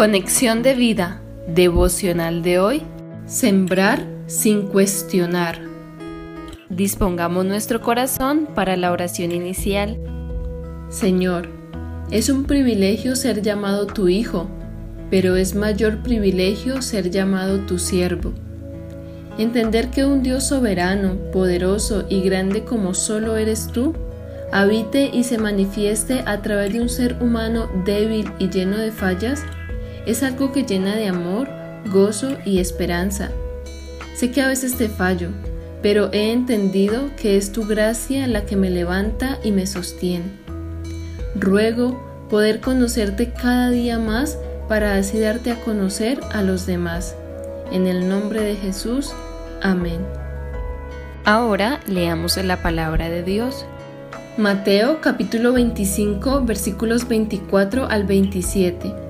Conexión de vida devocional de hoy. Sembrar sin cuestionar. Dispongamos nuestro corazón para la oración inicial. Señor, es un privilegio ser llamado tu Hijo, pero es mayor privilegio ser llamado tu siervo. Entender que un Dios soberano, poderoso y grande como solo eres tú, habite y se manifieste a través de un ser humano débil y lleno de fallas, es algo que llena de amor, gozo y esperanza. Sé que a veces te fallo, pero he entendido que es tu gracia la que me levanta y me sostiene. Ruego poder conocerte cada día más para así darte a conocer a los demás. En el nombre de Jesús, amén. Ahora leamos la palabra de Dios. Mateo capítulo 25 versículos 24 al 27.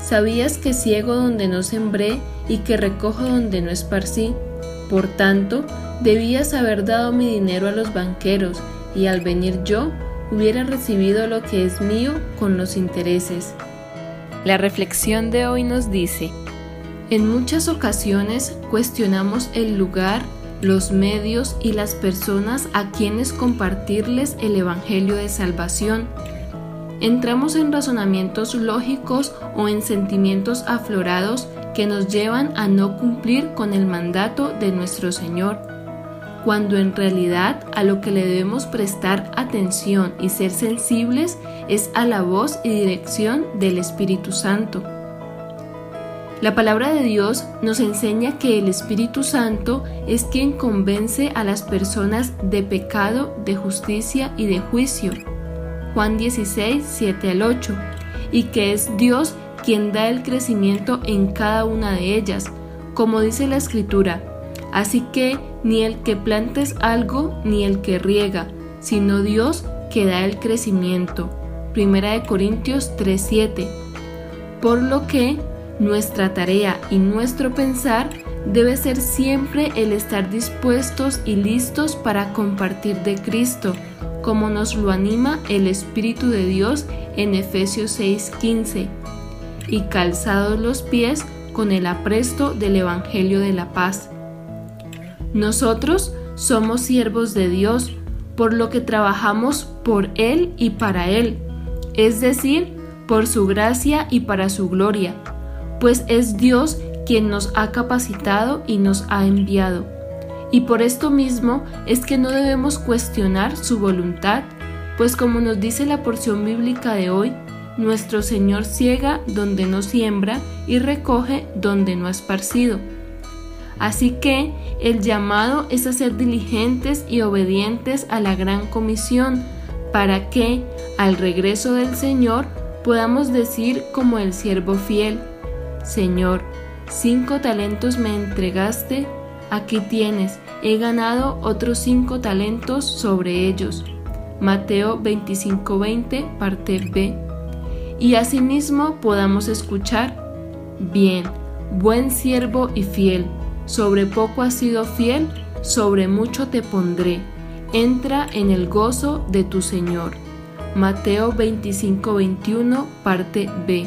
sabías que ciego donde no sembré y que recojo donde no esparcí. Por tanto, debías haber dado mi dinero a los banqueros, y al venir yo hubiera recibido lo que es mío con los intereses. La reflexión de hoy nos dice, en muchas ocasiones cuestionamos el lugar, los medios y las personas a quienes compartirles el Evangelio de Salvación. Entramos en razonamientos lógicos o en sentimientos aflorados que nos llevan a no cumplir con el mandato de nuestro Señor, cuando en realidad a lo que le debemos prestar atención y ser sensibles es a la voz y dirección del Espíritu Santo. La palabra de Dios nos enseña que el Espíritu Santo es quien convence a las personas de pecado, de justicia y de juicio. Juan 16, 7 al 8, y que es Dios quien da el crecimiento en cada una de ellas, como dice la escritura. Así que ni el que plantes algo ni el que riega, sino Dios que da el crecimiento. Primera de Corintios 3:7. Por lo que nuestra tarea y nuestro pensar debe ser siempre el estar dispuestos y listos para compartir de Cristo, como nos lo anima el Espíritu de Dios en Efesios 6:15 y calzados los pies con el apresto del Evangelio de la paz. Nosotros somos siervos de Dios, por lo que trabajamos por Él y para Él, es decir, por su gracia y para su gloria, pues es Dios quien nos ha capacitado y nos ha enviado. Y por esto mismo es que no debemos cuestionar su voluntad, pues como nos dice la porción bíblica de hoy, nuestro Señor ciega donde no siembra y recoge donde no ha esparcido. Así que el llamado es a ser diligentes y obedientes a la gran comisión, para que, al regreso del Señor, podamos decir como el siervo fiel, Señor, cinco talentos me entregaste, aquí tienes, he ganado otros cinco talentos sobre ellos. Mateo 25:20, parte B y asimismo podamos escuchar, bien, buen siervo y fiel, sobre poco has sido fiel, sobre mucho te pondré, entra en el gozo de tu Señor. Mateo 25-21, parte B.